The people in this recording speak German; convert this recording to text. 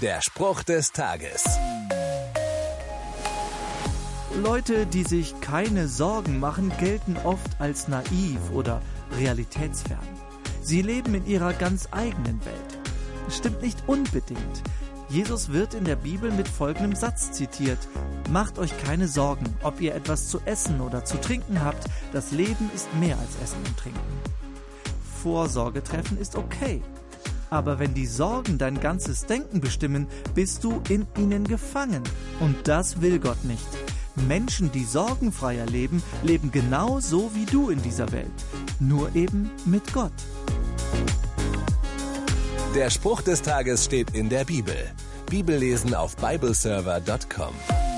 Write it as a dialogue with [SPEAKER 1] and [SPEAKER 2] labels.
[SPEAKER 1] Der Spruch des Tages.
[SPEAKER 2] Leute, die sich keine Sorgen machen, gelten oft als naiv oder realitätsfern. Sie leben in ihrer ganz eigenen Welt. Stimmt nicht unbedingt. Jesus wird in der Bibel mit folgendem Satz zitiert. Macht euch keine Sorgen, ob ihr etwas zu essen oder zu trinken habt. Das Leben ist mehr als Essen und Trinken. Vorsorge treffen ist okay. Aber wenn die Sorgen dein ganzes Denken bestimmen, bist du in ihnen gefangen. Und das will Gott nicht. Menschen, die sorgenfreier leben, leben genau so wie du in dieser Welt. Nur eben mit Gott.
[SPEAKER 1] Der Spruch des Tages steht in der Bibel. Bibellesen auf bibleserver.com.